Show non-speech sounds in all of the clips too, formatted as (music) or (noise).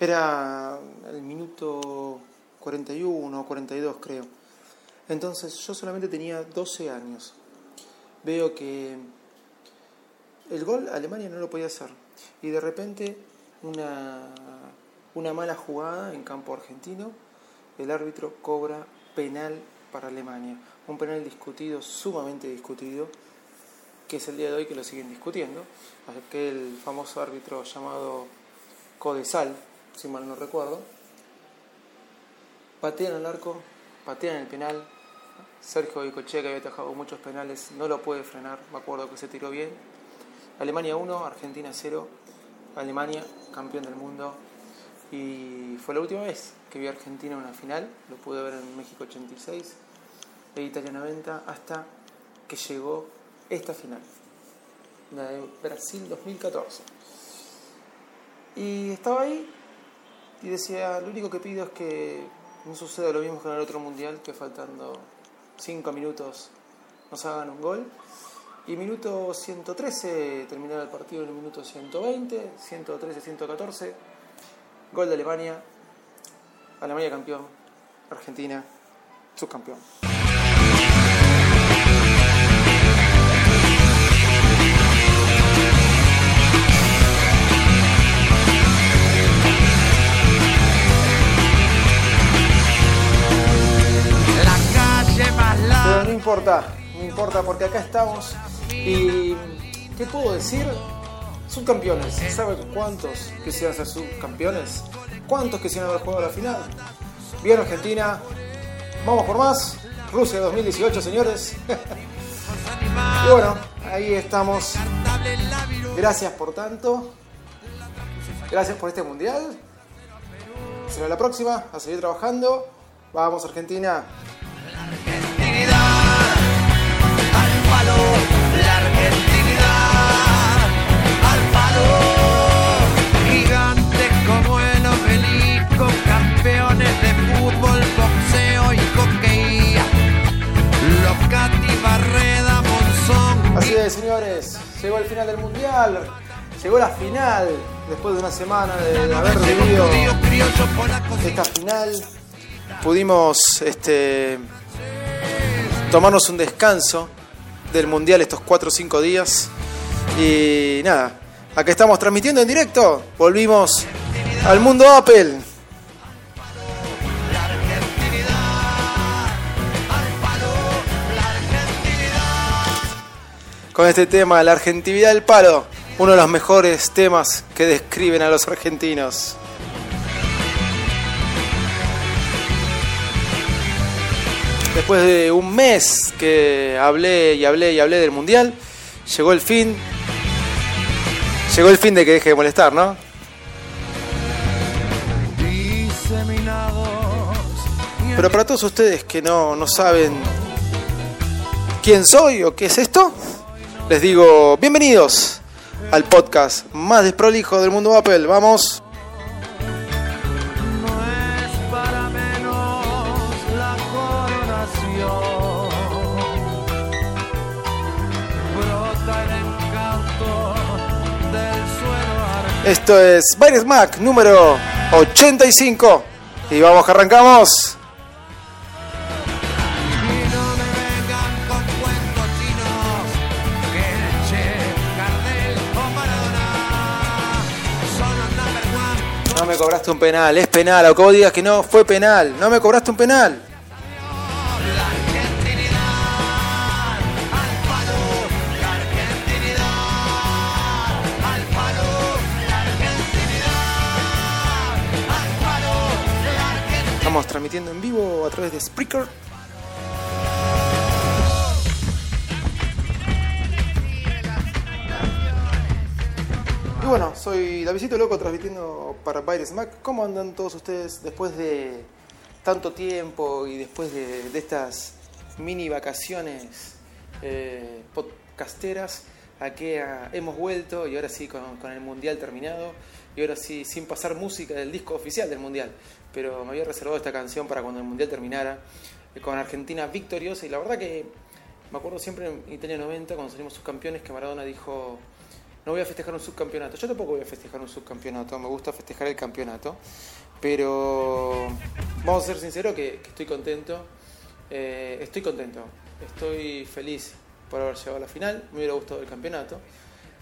Era el minuto 41 o 42 creo. Entonces yo solamente tenía 12 años. Veo que el gol Alemania no lo podía hacer. Y de repente una, una mala jugada en campo argentino. El árbitro cobra penal para Alemania. Un penal discutido, sumamente discutido, que es el día de hoy que lo siguen discutiendo. Aquel famoso árbitro llamado Codesal, si mal no recuerdo. Patean al arco, patean el penal. Sergio Icochea, que había atajado muchos penales, no lo puede frenar. Me acuerdo que se tiró bien. Alemania 1, Argentina 0. Alemania, campeón del mundo. Y fue la última vez que vi a Argentina en una final. Lo pude ver en México 86, e Italia 90, hasta que llegó esta final, la de Brasil 2014. Y estaba ahí y decía, lo único que pido es que no suceda lo mismo que en el otro mundial, que faltando 5 minutos nos hagan un gol. Y minuto 113, terminaba el partido en el minuto 120, 113, 114, gol de Alemania, Alemania campeón, Argentina subcampeón. No importa, no importa porque acá estamos y ¿qué puedo decir? Subcampeones. ¿Sabe cuántos quisieran ser subcampeones? ¿Cuántos quisieran haber jugado la final? Bien Argentina, vamos por más. Rusia 2018, señores. (laughs) y bueno, ahí estamos. Gracias por tanto. Gracias por este mundial. Será la próxima, a seguir trabajando. Vamos Argentina. Señores, llegó el final del mundial. Llegó la final, después de una semana de haber vivido esta final. Pudimos este, tomarnos un descanso del Mundial estos 4 o 5 días. Y nada, acá estamos transmitiendo en directo. Volvimos al mundo Apple. Con este tema, la argentinidad del palo, uno de los mejores temas que describen a los argentinos. Después de un mes que hablé y hablé y hablé del mundial, llegó el fin. Llegó el fin de que deje de molestar, ¿no? Pero para todos ustedes que no, no saben quién soy o qué es esto, les digo bienvenidos al podcast más desprolijo del mundo Apple. Vamos. Esto es Virus Mac número 85. Y vamos que arrancamos. No me cobraste un penal, es penal. O como digas que no fue penal, no me cobraste un penal. Estamos transmitiendo en vivo a través de Spreaker. Y bueno, soy Davidito Loco transmitiendo para Baires Mac. ¿Cómo andan todos ustedes después de tanto tiempo y después de, estas mini vacaciones eh, podcasteras? A que hemos vuelto y ahora sí con el mundial terminado y ahora sí sin pasar música del disco oficial del mundial. Pero me había reservado esta canción para cuando el mundial terminara eh, con Argentina victoriosa y la verdad que me acuerdo siempre en Italia 90 cuando salimos subcampeones que Maradona dijo no voy a festejar un subcampeonato. Yo tampoco voy a festejar un subcampeonato, me gusta festejar el campeonato. Pero vamos a ser sinceros que, estoy contento. Eh, estoy contento, estoy feliz por haber llegado a la final. Me hubiera gustado el campeonato.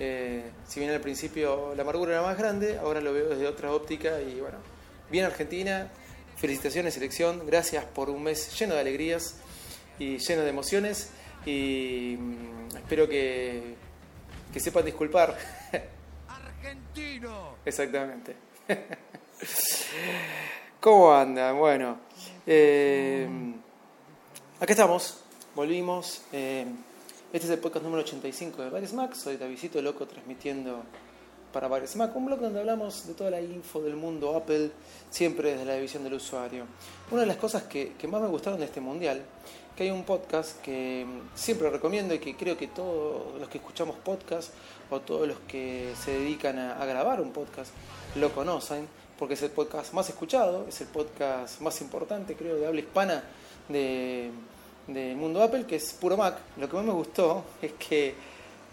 Eh, si bien al principio la amargura era más grande, ahora lo veo desde otra óptica. Y bueno, bien Argentina, felicitaciones selección, gracias por un mes lleno de alegrías y lleno de emociones. Y mm, espero que que sepan disculpar. Argentino. Exactamente. (laughs) ¿Cómo andan? Bueno, eh, acá estamos, volvimos. eh, este es el podcast número 85 de Bares Mac. Soy Davidito Loco transmitiendo para Bares Mac, un blog donde hablamos de toda la info del mundo Apple, siempre desde la división del usuario. Una de las cosas que, más me gustaron de este mundial, que hay un podcast que mm, siempre recomiendo y que creo que todos los que escuchamos podcast o todos los que se dedican a, grabar un podcast lo conocen, porque es el podcast más escuchado, es el podcast más importante, creo, de habla hispana de, del mundo Apple, que es Puro Mac. Lo que más me gustó (laughs) es que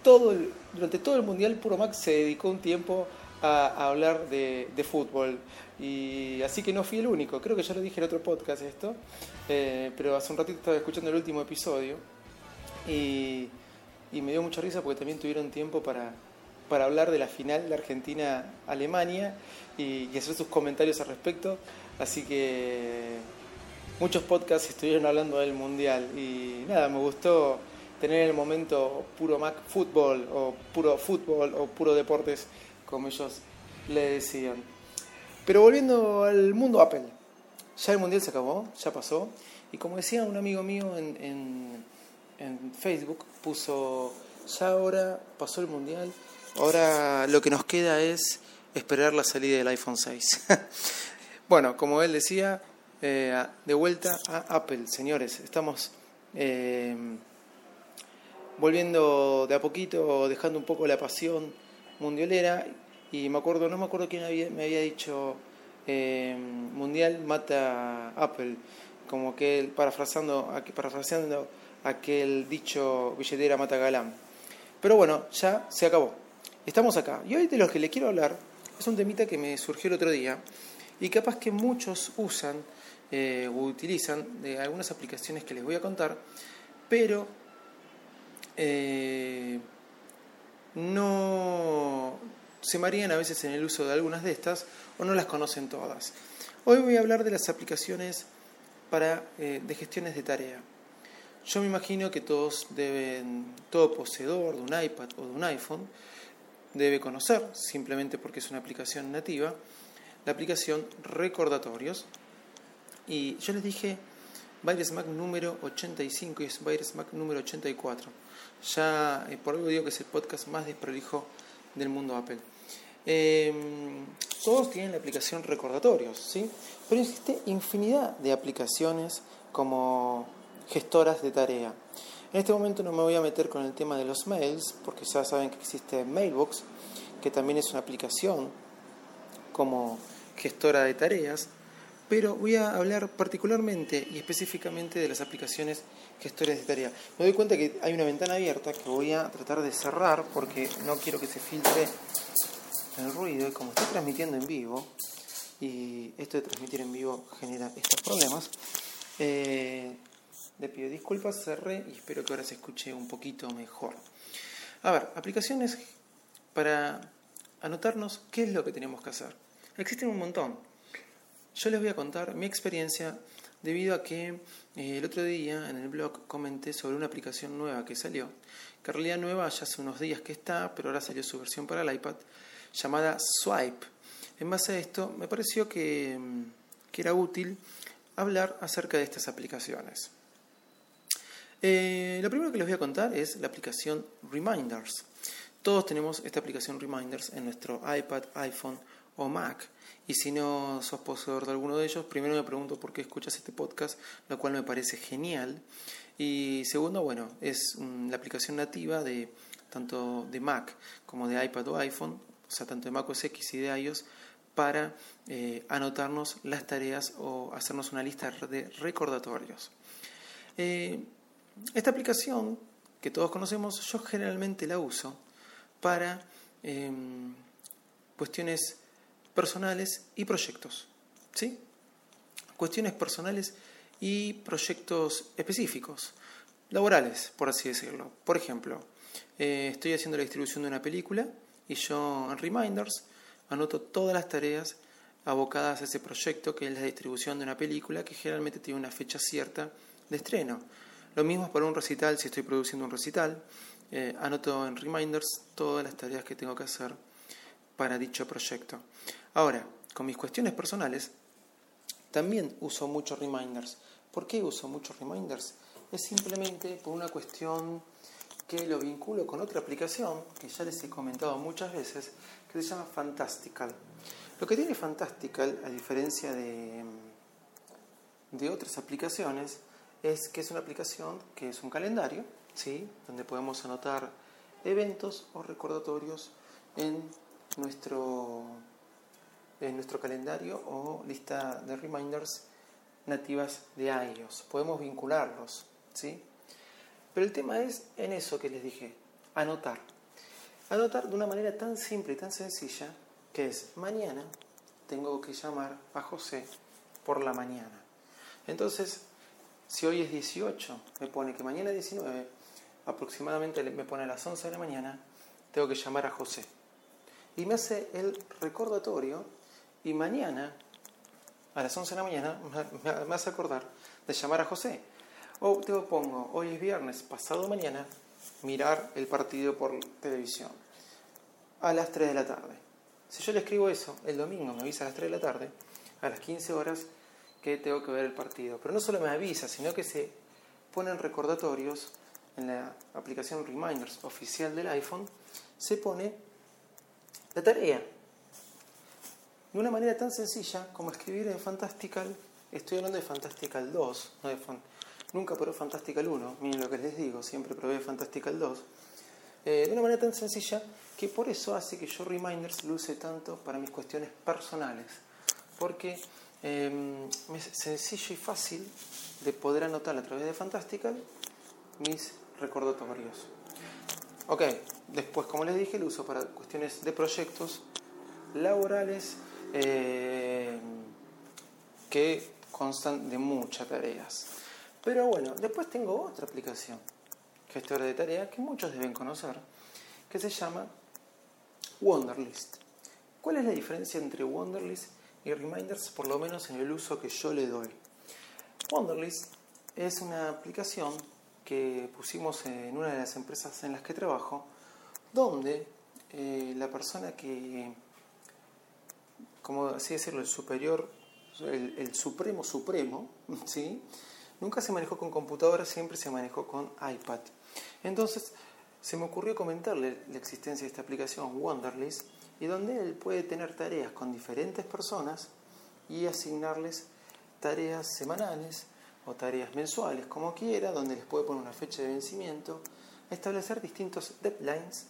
todo el- durante todo el mundial Puro Mac se dedicó un tiempo a, hablar de, de fútbol. Y así que no fui el único, creo que ya lo dije en otro podcast esto, eh, pero hace un ratito estaba escuchando el último episodio y, y me dio mucha risa porque también tuvieron tiempo para, para hablar de la final de Argentina-Alemania y, y hacer sus comentarios al respecto. Así que muchos podcasts estuvieron hablando del mundial y nada, me gustó tener el momento puro Mac fútbol o puro fútbol o puro deportes, como ellos le decían. Pero volviendo al mundo Apple, ya el mundial se acabó, ya pasó, y como decía un amigo mío en, en, en Facebook, puso, ya ahora pasó el mundial, ahora lo que nos queda es esperar la salida del iPhone 6. (laughs) bueno, como él decía, eh, de vuelta a Apple, señores, estamos... eh, volviendo de a poquito, dejando un poco la pasión mundialera. Y me acuerdo, no me acuerdo quién me había dicho eh, Mundial mata Apple, como que él, parafraseando aquel dicho billetera mata galán. Pero bueno, ya se acabó. Estamos acá. Y hoy de los que le quiero hablar es un temita que me surgió el otro día y capaz que muchos usan eh, o utilizan de algunas aplicaciones que les voy a contar, pero eh, no se marean a veces en el uso de algunas de estas o no las conocen todas. Hoy voy a hablar de las aplicaciones para, eh, de gestiones de tarea. Yo me imagino que todos deben, todo poseedor de un iPad o de un iPhone debe conocer, simplemente porque es una aplicación nativa, la aplicación Recordatorios. Y yo les dije Virus Mac número 85 y es Virus Mac número 84. Ya por algo digo que es el podcast más desprolijo del mundo Apple. Eh, todos tienen la aplicación Recordatorios, ¿sí? Pero existe infinidad de aplicaciones como gestoras de tarea. En este momento no me voy a meter con el tema de los mails, porque ya saben que existe Mailbox, que también es una aplicación como gestora de tareas, pero voy a hablar particularmente y específicamente de las aplicaciones gestores de tarea. Me doy cuenta que hay una ventana abierta que voy a tratar de cerrar porque no quiero que se filtre el ruido y como estoy transmitiendo en vivo y esto de transmitir en vivo genera estos problemas, eh, le pido disculpas, cerré y espero que ahora se escuche un poquito mejor. A ver, aplicaciones para anotarnos qué es lo que tenemos que hacer. Existen un montón. Yo les voy a contar mi experiencia debido a que eh, el otro día en el blog comenté sobre una aplicación nueva que salió, que en realidad nueva ya hace unos días que está, pero ahora salió su versión para el iPad, llamada Swipe. En base a esto, me pareció que, mm, que era útil hablar acerca de estas aplicaciones. Eh, lo primero que les voy a contar es la aplicación Reminders. Todos tenemos esta aplicación Reminders en nuestro iPad, iPhone o Mac. Y si no sos poseedor de alguno de ellos, primero me pregunto por qué escuchas este podcast, lo cual me parece genial. Y segundo, bueno, es la aplicación nativa de tanto de Mac como de iPad o iPhone, o sea, tanto de Mac OS X y de iOS, para eh, anotarnos las tareas o hacernos una lista de recordatorios. Eh, esta aplicación que todos conocemos, yo generalmente la uso para em, cuestiones personales y proyectos. ¿sí? Cuestiones personales y proyectos específicos, laborales, por así decirlo. Por ejemplo, eh, estoy haciendo la distribución de una película y yo en Reminders anoto todas las tareas abocadas a ese proyecto que es la distribución de una película que generalmente tiene una fecha cierta de estreno. Lo mismo para un recital, si estoy produciendo un recital, eh, anoto en Reminders todas las tareas que tengo que hacer para dicho proyecto. Ahora, con mis cuestiones personales, también uso muchos reminders. ¿Por qué uso muchos reminders? Es simplemente por una cuestión que lo vinculo con otra aplicación que ya les he comentado muchas veces, que se llama Fantastical. Lo que tiene Fantastical, a diferencia de, de otras aplicaciones, es que es una aplicación que es un calendario, ¿sí? donde podemos anotar eventos o recordatorios en nuestro, en nuestro calendario o lista de reminders nativas de iOS. Podemos vincularlos, ¿sí? Pero el tema es en eso que les dije, anotar. Anotar de una manera tan simple y tan sencilla que es mañana tengo que llamar a José por la mañana. Entonces, si hoy es 18, me pone que mañana 19, aproximadamente me pone a las 11 de la mañana, tengo que llamar a José y me hace el recordatorio y mañana a las 11 de la mañana me hace acordar de llamar a José. O te pongo, hoy es viernes, pasado mañana, mirar el partido por televisión a las 3 de la tarde. Si yo le escribo eso, el domingo me avisa a las 3 de la tarde, a las 15 horas, que tengo que ver el partido. Pero no solo me avisa, sino que se ponen recordatorios en la aplicación Reminders oficial del iPhone, se pone la tarea. De una manera tan sencilla como escribir en Fantastical, estoy hablando de Fantastical 2, no de nunca probé Fantastical 1, miren lo que les digo, siempre probé Fantastical 2. Eh, de una manera tan sencilla que por eso hace que yo Reminders lo use tanto para mis cuestiones personales, porque em, es sencillo y fácil de poder anotar a través de Fantastical mis recordatorios. Ok, después como les dije lo uso para cuestiones de proyectos laborales eh, que constan de muchas tareas. Pero bueno, después tengo otra aplicación, gestora de tareas, que muchos deben conocer, que se llama Wonderlist. ¿Cuál es la diferencia entre Wonderlist y Reminders, por lo menos en el uso que yo le doy? Wonderlist es una aplicación que pusimos en una de las empresas en las que trabajo, donde eh, la persona que, como así decirlo, el superior, el, supremo supremo, (laughs) ¿sí? nunca se manejó con computadora, siempre se manejó con iPad. Entonces, se me ocurrió comentarle la existencia de esta aplicación Wonderlist y donde él puede tener tareas con diferentes personas y asignarles tareas semanales o tareas mensuales, como quiera, donde les puede poner una fecha de vencimiento, establecer distintos deadlines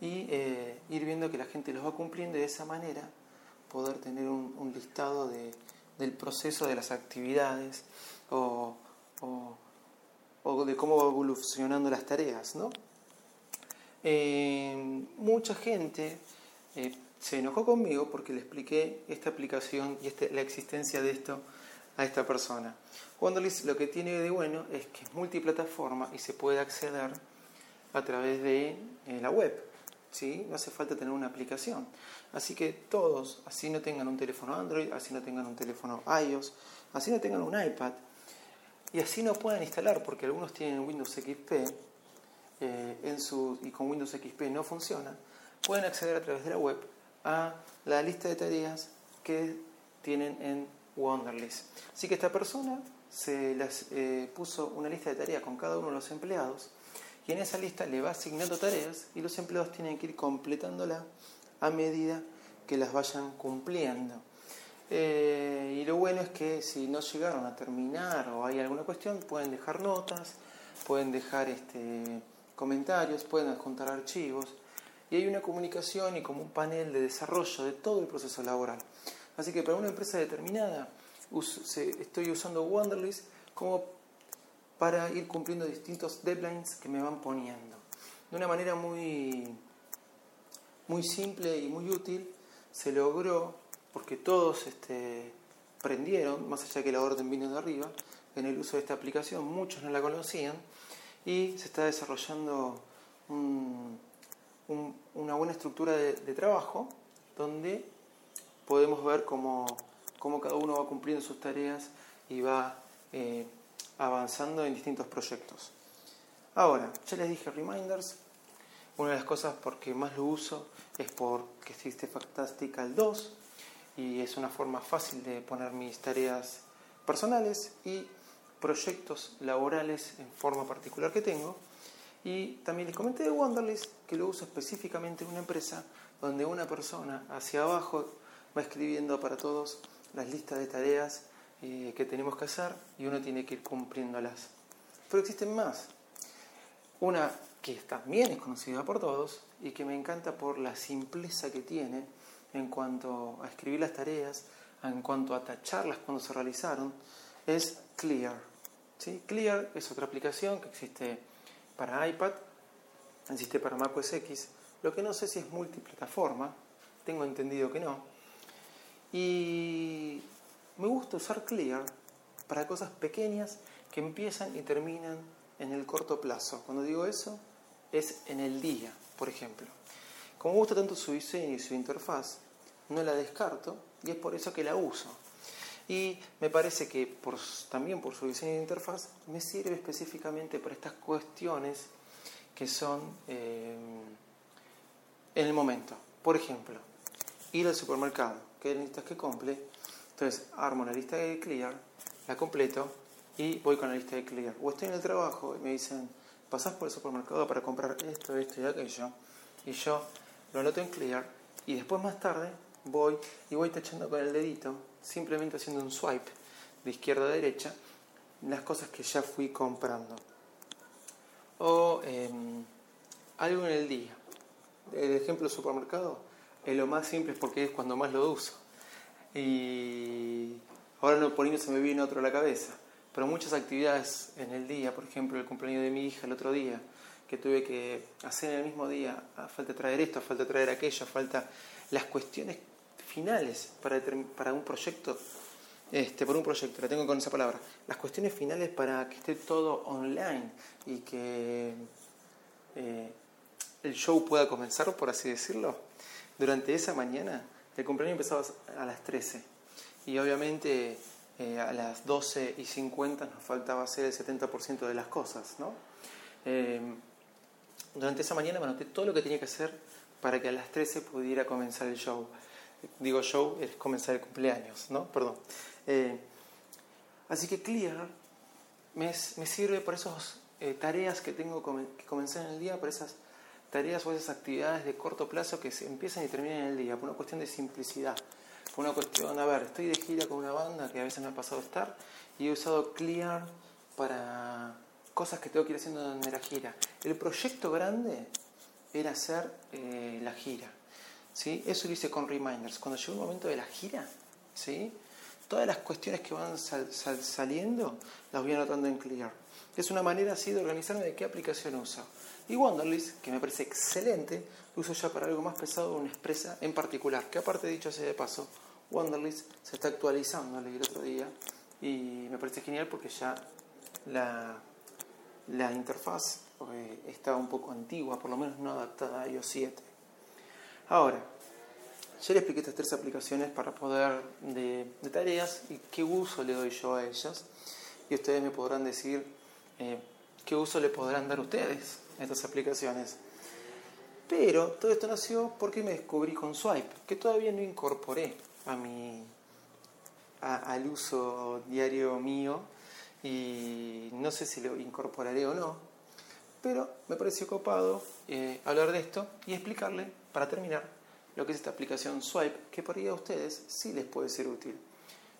y eh, ir viendo que la gente los va cumpliendo de esa manera poder tener un, listado de, del proceso de las actividades o, de cómo va evolucionando las tareas. ¿no? Eh, mucha gente eh, se enojó conmigo porque le expliqué esta aplicación y este, la existencia de esto a esta persona. Wonderlist lo que tiene de bueno es que es multiplataforma y se puede acceder a través de eh, la web. ¿Sí? No hace falta tener una aplicación. Así que todos, así no tengan un teléfono Android, así no tengan un teléfono iOS, así no tengan un iPad, y así no puedan instalar, porque algunos tienen Windows XP eh, en su, y con Windows XP no funciona, pueden acceder a través de la web a la lista de tareas que tienen en Wonderlist. Así que esta persona se las eh, puso una lista de tareas con cada uno de los empleados y en esa lista le va asignando tareas y los empleados tienen que ir completándola a medida que las vayan cumpliendo. Eh, y lo bueno es que si no llegaron a terminar o hay alguna cuestión, pueden dejar notas, pueden dejar este, comentarios, pueden adjuntar archivos. Y hay una comunicación y como un panel de desarrollo de todo el proceso laboral. Así que para una empresa determinada estoy usando Wonderlist como para ir cumpliendo distintos deadlines que me van poniendo. De una manera muy, muy simple y muy útil se logró porque todos este, prendieron, más allá que la orden vino de arriba, en el uso de esta aplicación, muchos no la conocían, y se está desarrollando una buena estructura de, trabajo donde podemos ver cómo, cada uno va cumpliendo sus tareas y va eh, avanzando en distintos proyectos. Ahora, ya les dije reminders, una de las cosas por que más lo uso es porque existe Fantastical 2, y es una forma fácil de poner mis tareas personales y proyectos laborales en forma particular que tengo. Y también les comenté de Wonderlist que lo uso específicamente en una empresa donde una persona hacia abajo va escribiendo para todos las listas de tareas que tenemos que hacer y uno tiene que ir cumpliéndolas. Pero existen más. Una que también es conocida por todos y que me encanta por la simpleza que tiene en cuanto a escribir las tareas, en cuanto a tacharlas cuando se realizaron, es Clear. ¿Sí? Clear es otra aplicación que existe para iPad, existe para Mac OS X, lo que no sé si es multiplataforma, tengo entendido que no. Y me gusta usar Clear para cosas pequeñas que empiezan y terminan en el corto plazo. Cuando digo eso, es en el día, por ejemplo. Como gusta tanto su diseño y su interfaz, no la descarto y es por eso que la uso. Y me parece que también por su diseño de interfaz me sirve específicamente para estas cuestiones que son eh, en el momento. Por ejemplo, ir al supermercado, que necesitas que compre, entonces armo la lista de Clear, la completo y voy con la lista de Clear. O estoy en el trabajo y me dicen, pasás por el supermercado para comprar esto, esto y aquello, y yo lo anoto en Clear y después más tarde voy y voy tachando con el dedito, simplemente haciendo un swipe de izquierda a derecha, las cosas que ya fui comprando. O em, algo en el día. El ejemplo supermercado es lo más simple porque es cuando más lo uso. Y ahora no, por ahí se me viene otro a la cabeza. Pero muchas actividades en el día, por ejemplo el cumpleaños de mi hija el otro día, que tuve que hacer en el mismo día, ah, falta traer esto, falta traer aquello, falta las cuestiones finales para, para un proyecto, este, por un proyecto, la tengo con esa palabra, las cuestiones finales para que esté todo online y que eh, el show pueda comenzar, por así decirlo. Durante esa mañana, el cumpleaños empezaba a las 13 y obviamente eh, a las 12 y 50 nos faltaba hacer el 70% de las cosas, ¿no? Eh, durante esa mañana me anoté todo lo que tenía que hacer para que a las 13 pudiera comenzar el show. Digo show, es comenzar el cumpleaños, ¿no? Perdón. Eh, así que Clear me, sirve por esas tareas que tengo que comenzar en el día, por esas tareas o esas actividades de corto plazo que se empiezan y terminan en el día, por una cuestión de simplicidad. Fue una cuestión, a ver, estoy de gira con una banda que a veces me ha pasado estar y he usado Clear para cosas que tengo que ir haciendo en la gira. El proyecto grande era hacer eh, la gira. ¿sí? Eso lo hice con Reminders. Cuando llegó el momento de la gira, ¿sí? todas las cuestiones que van saliendo las voy anotando en Clear. Es una manera así de organizarme de qué aplicación uso. Y Wonderlist, que me parece excelente, lo uso ya para algo más pesado, una expresa en particular, que aparte dicho sea de paso, Wonderlist se está actualizando, leí el otro día, y me parece genial porque ya la, la interfaz eh, está un poco antigua, por lo menos no adaptada a iOS 7. Ahora, ya le expliqué estas tres aplicaciones para poder de, tareas y qué uso le doy yo a ellas. Y ustedes me podrán decir eh, qué uso le podrán dar ustedes estas aplicaciones. Pero todo esto nació porque me descubrí con Swipe, que todavía no incorporé a mi, al uso diario mío y no sé si lo incorporaré o no, Pero me pareció copado eh, hablar de esto y explicarle, para terminar, lo que es esta aplicación Swipe, que por ahí a ustedes sí les puede ser útil.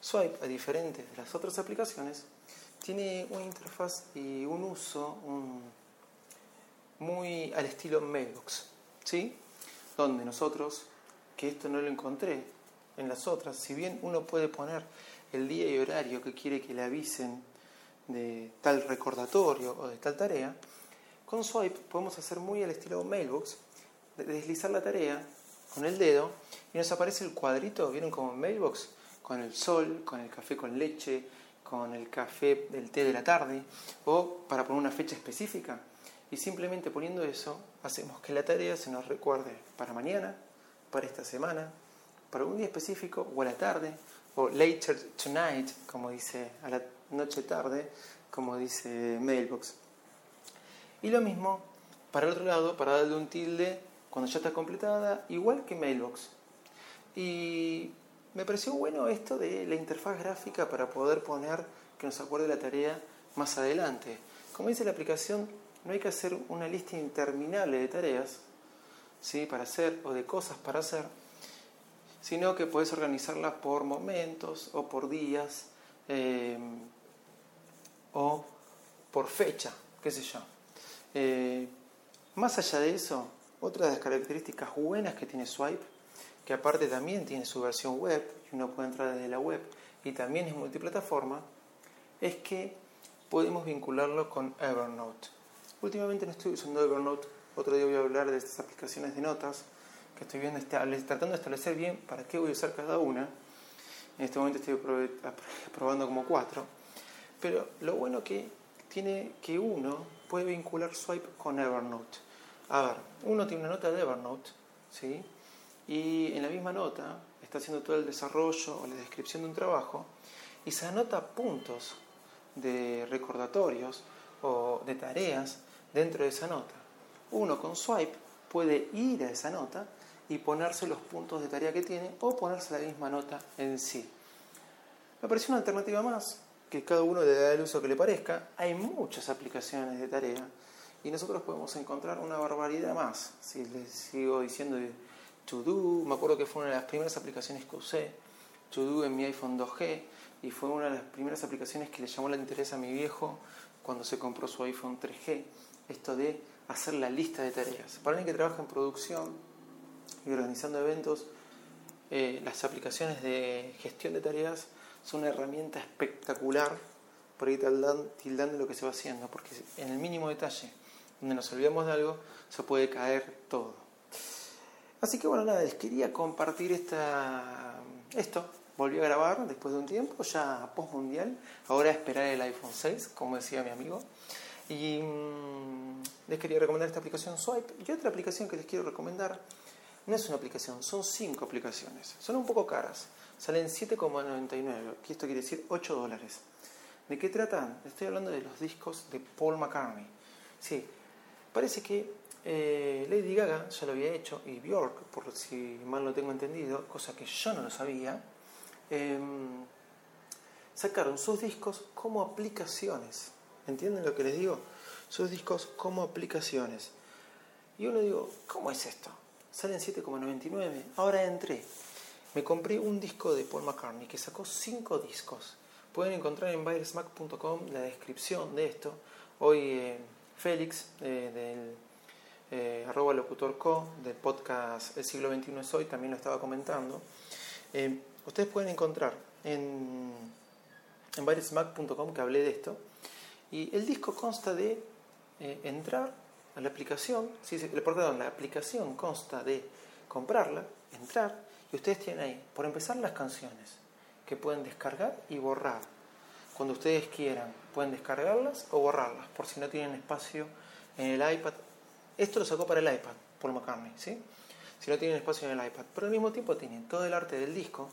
Swipe, a diferente de las otras aplicaciones, tiene una interfaz y un uso muy al estilo Mailbox, ¿sí? Donde nosotros, que esto no lo encontré en las otras, si bien uno puede poner el día y horario que quiere que le avisen de tal recordatorio o de tal tarea, con Swipe podemos hacer muy al estilo Mailbox, deslizar la tarea con el dedo y nos aparece el cuadrito, ¿vieron como Mailbox? Con el sol, con el café con leche, con el café del té de la tarde o para poner una fecha específica. Y simplemente poniendo eso, hacemos que la tarea se nos recuerde para mañana, para esta semana, para un día específico o a la tarde, o later tonight, como dice a la noche tarde, como dice Mailbox. Y lo mismo para el otro lado, para darle un tilde cuando ya está completada, igual que Mailbox. Y me pareció bueno esto de la interfaz gráfica para poder poner que nos acuerde la tarea más adelante. Como dice la aplicación, no hay que hacer una lista interminable de tareas ¿sí? para hacer o de cosas para hacer, sino que puedes organizarla por momentos o por días eh, o por fecha, qué sé yo. Eh, más allá de eso, otra de las características buenas que tiene Swipe, que aparte también tiene su versión web, y uno puede entrar desde la web, y también es multiplataforma, es que podemos vincularlo con Evernote. Últimamente no estoy usando Evernote, otro día voy a hablar de estas aplicaciones de notas, que estoy viendo, tratando de establecer bien para qué voy a usar cada una. En este momento estoy probando como cuatro. Pero lo bueno que tiene que uno puede vincular Swipe con Evernote. A ver, uno tiene una nota de Evernote, ¿sí? Y en la misma nota está haciendo todo el desarrollo o la descripción de un trabajo y se anota puntos de recordatorios o de tareas dentro de esa nota. Uno con Swipe puede ir a esa nota y ponerse los puntos de tarea que tiene o ponerse la misma nota en sí. Me pareció una alternativa más que cada uno le da el uso que le parezca. Hay muchas aplicaciones de tarea y nosotros podemos encontrar una barbaridad más. Si les sigo diciendo To Do, me acuerdo que fue una de las primeras aplicaciones que usé, To Do en mi iPhone 2G, y fue una de las primeras aplicaciones que le llamó la interés a mi viejo cuando se compró su iPhone 3G, esto de hacer la lista de tareas. Para alguien que trabaja en producción y organizando eventos, eh, las aplicaciones de gestión de tareas es una herramienta espectacular por ir tildando lo que se va haciendo, porque en el mínimo detalle, donde nos olvidamos de algo, se puede caer todo. Así que bueno, nada, les quería compartir esta, esto. Volví a grabar después de un tiempo, ya post mundial. Ahora esperar el iPhone 6, como decía mi amigo. Y mm, les quería recomendar esta aplicación Swipe. Y otra aplicación que les quiero recomendar no es una aplicación, son cinco aplicaciones. Son un poco caras. Salen 7,99, que esto quiere decir 8 dólares. ¿De qué tratan? Estoy hablando de los discos de Paul McCartney. Sí, parece que eh, Lady Gaga ya lo había hecho y Bjork, por si mal no tengo entendido, cosa que yo no lo sabía, em, sacaron sus discos como aplicaciones. ¿Entienden lo que les digo? Sus discos como aplicaciones. Y uno digo, ¿cómo es esto? Salen 7,99. Ahora entré me compré un disco de Paul McCartney que sacó cinco discos. Pueden encontrar en virusmac.com la descripción de esto. Hoy eh, Félix, eh, del eh, arroba locutorco, del podcast El siglo XXI es hoy, también lo estaba comentando. ustedes pueden encontrar en, en que hablé de esto. Y el disco consta de entrar a la aplicación, sí, perdón, la aplicación consta de comprarla, entrar, y ustedes tienen ahí, por empezar, las canciones que pueden descargar y borrar. Cuando ustedes quieran, pueden descargarlas o borrarlas, por si no tienen espacio en el iPad. Esto lo sacó para el iPad, Paul McCartney, ¿sí? Si no tienen espacio en el iPad. Pero al mismo tiempo tienen todo el arte del disco,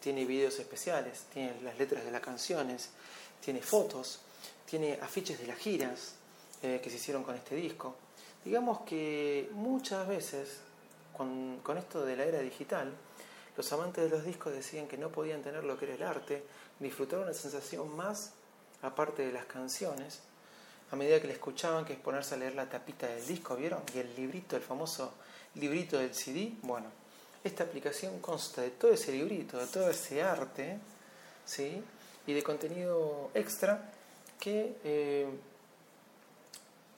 tiene videos especiales, tiene las letras de las canciones, tiene fotos, tiene afiches de las giras eh, que se hicieron con este disco. Digamos que muchas veces, con, con esto de la era digital, los amantes de los discos decían que no podían tener lo que era el arte, disfrutar una sensación más aparte de las canciones, a medida que le escuchaban, que es ponerse a leer la tapita del disco, ¿vieron? Y el librito, el famoso librito del CD. Bueno, esta aplicación consta de todo ese librito, de todo ese arte, ¿sí? Y de contenido extra que eh,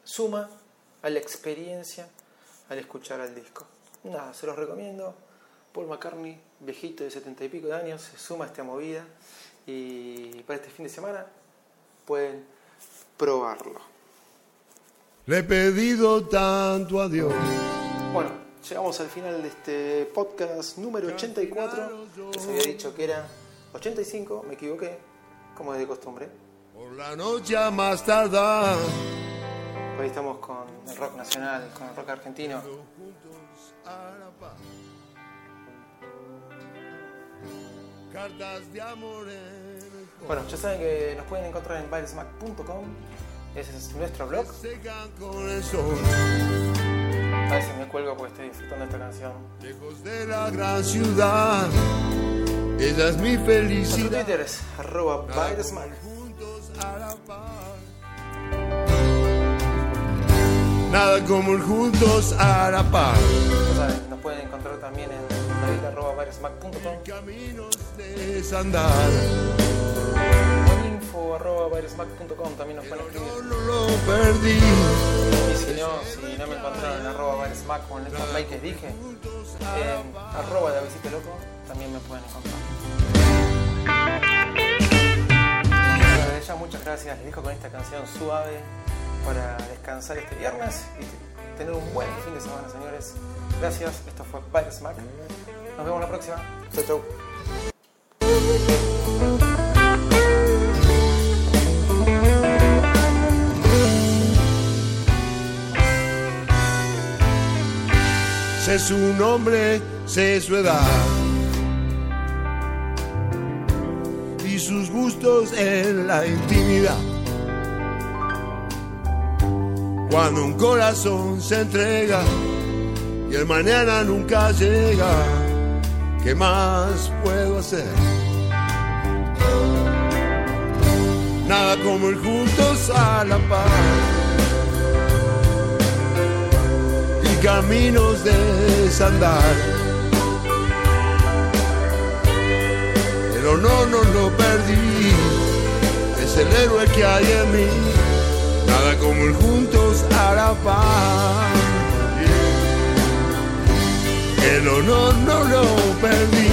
suma a la experiencia al escuchar al disco. Nada, se los recomiendo. Paul McCartney, viejito de setenta y pico de años, se suma a esta movida y para este fin de semana pueden probarlo. Le he pedido tanto a Dios. Bueno, llegamos al final de este podcast número 84. Les había dicho que era 85, me equivoqué, como es de costumbre. Por la noche más tardar. Hoy estamos con el rock nacional, con el rock argentino. Cartas de amor Bueno, ya saben que nos pueden encontrar en bairesmac.com. Ese es nuestro blog. A veces me cuelgo porque estoy disfrutando esta canción. Lejos de la gran ciudad. Esa es mi Nuestro felicidad. Twitter es arroba bairesmac. Nada como el juntos a la paz. Ya saben, nos pueden encontrar también en david.bairesmac.com Caminos de desandar. o en info.bairesmac.com también nos pueden escribir. No, lo perdí. Y si no, si no me encontraron en arroba baresmac o en estos likes que dije, en arroba de Avisito Loco también me pueden encontrar. Desde ya muchas gracias, les dejo con esta canción suave para descansar este viernes y tener un buen fin de semana, señores. Gracias, esto fue Baresmac. Nos vemos la próxima. Chau, chau. Sé su nombre, sé su edad. Y sus gustos en la intimidad. Cuando un corazón se entrega y el mañana nunca llega, ¿qué más puedo hacer? Nada como ir juntos a la paz. y caminos de desandar. Pero no, no lo perdí, es el héroe que hay en mí, nada como ir juntos a la paz. El honor no lo perdí,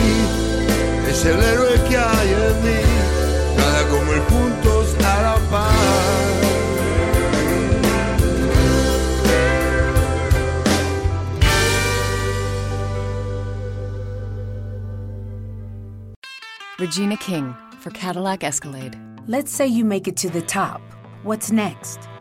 es el héroe que hay en mí, nada como ir juntos a la paz. Regina King for Cadillac Escalade. Let's say you make it to the top. What's next?